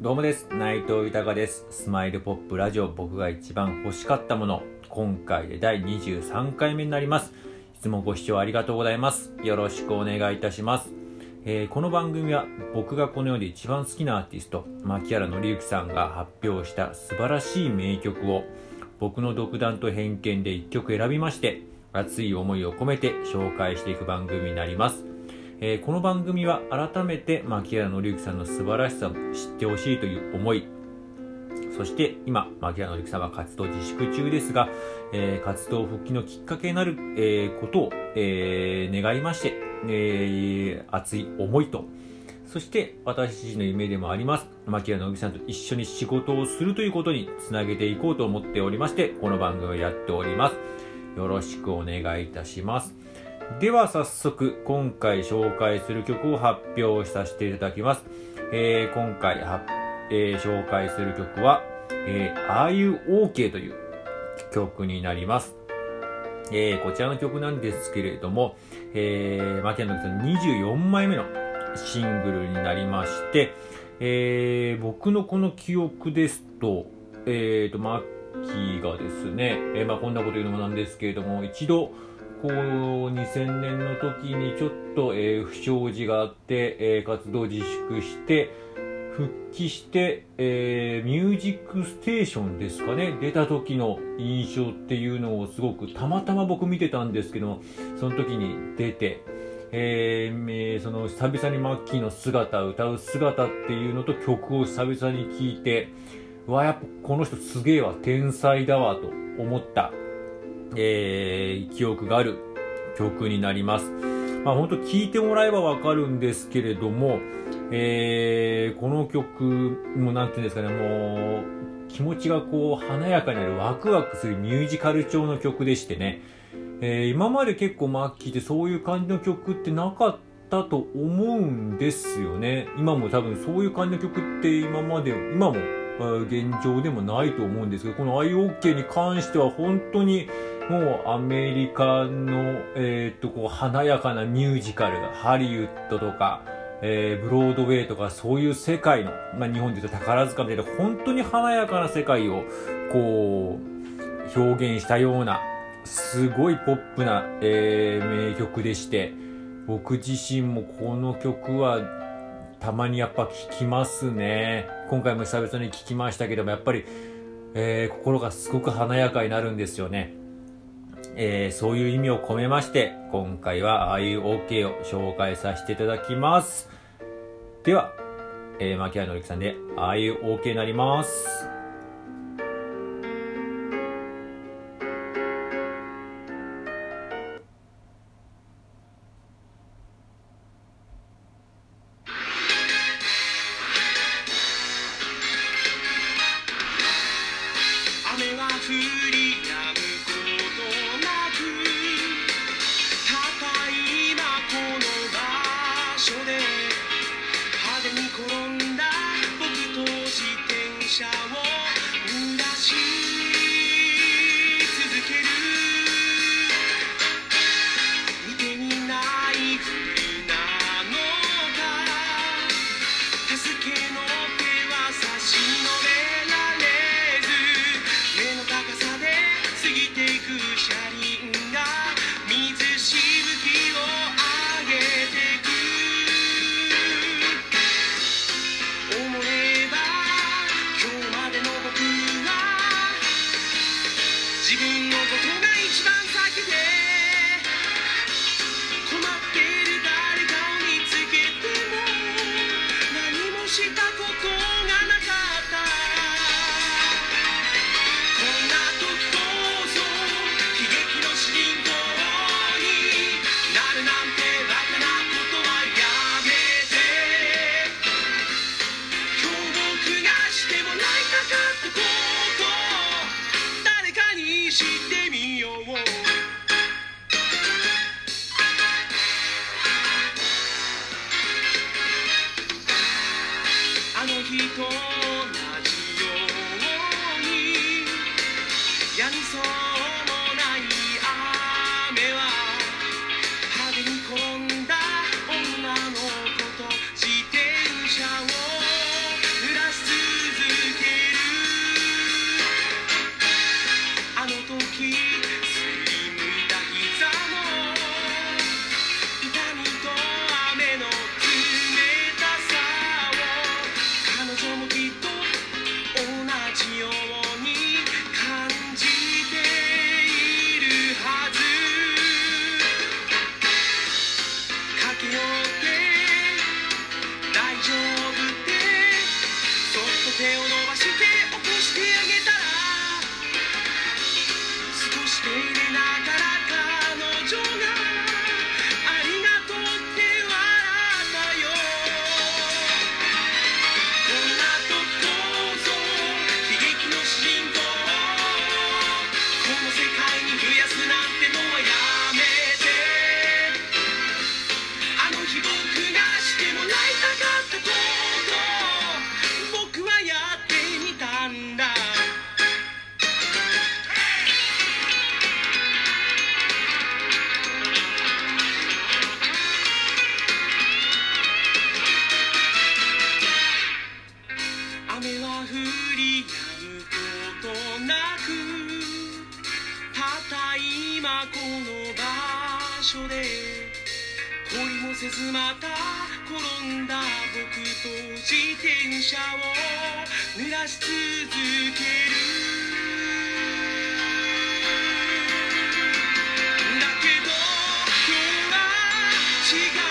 どうもです。内藤豊です。スマイルポップラジオ。僕が一番欲しかったもの。今回で第23回目になります。いつもご視聴ありがとうございます。よろしくお願いいたします。えー、この番組は僕がこの世で一番好きなアーティスト牧原紀之さんが発表した素晴らしい名曲を僕の独断と偏見で1曲選びまして熱い思いを込めて紹介していく番組になります。えー、この番組は改めて牧原紀之さんの素晴らしさを知ってほしいという思い。そして今牧原紀之さんは活動自粛中ですが、えー、活動復帰のきっかけになる、えー、ことを、え願いまして、え熱い思いと。そして私自身の夢でもあります。牧原紀之さんと一緒に仕事をするということにつなげていこうと思っておりましてこの番組をやっております。よろしくお願いいたします。では早速今回紹介する曲を発表させていただきます。えー、今回は、えー、紹介する曲は、えー、Are You OK という曲になります。えー、こちらの曲なんですけれども、えー、牧野さん24枚目のシングルになりまして、えー、僕のこの記憶ですと、えーと、マッキーがですね、えー、まあこんなこと言うのもなんですけれども、一度、こう2000年の時にちょっと、えー、不祥事があって、えー、活動自粛して復帰して、えー、ミュージックステーションですかね出た時の印象っていうのをすごくたまたま僕見てたんですけどその時に出て、えー、その久々にマッキーの姿歌う姿っていうのと曲を久々に聴いてわやっぱこの人すげえわ天才だわと思った。えー、記憶がある曲になります。まあ本当聴いてもらえばわかるんですけれども、えー、この曲もなんていうんですかね、もう気持ちがこう華やかになるワクワクするミュージカル調の曲でしてね、えー、今まで結構マッキーってそういう感じの曲ってなかったと思うんですよね。今も多分そういう感じの曲って今まで、今も現状でもないと思うんですけど、この IOK に関しては本当にもうアメリカの、えー、っと、こう、華やかなミュージカルが、ハリウッドとか、えー、ブロードウェイとか、そういう世界の、まあ、日本で言うと宝塚みたいな、本当に華やかな世界を、こう、表現したような、すごいポップな、えー、名曲でして、僕自身もこの曲は、たまにやっぱ聴きますね。今回も久々に聴きましたけども、やっぱり、えー、心がすごく華やかになるんですよね。えー、そういう意味を込めまして、今回はああいう OK を紹介させていただきます。では、えー、牧原のりきさんで、ああいう OK になります。所で車を濡ら手を伸ばして起こしてあげた所で。恋もせずまた転んだ僕と自転車を。濡らし続けるだけど今日は違う。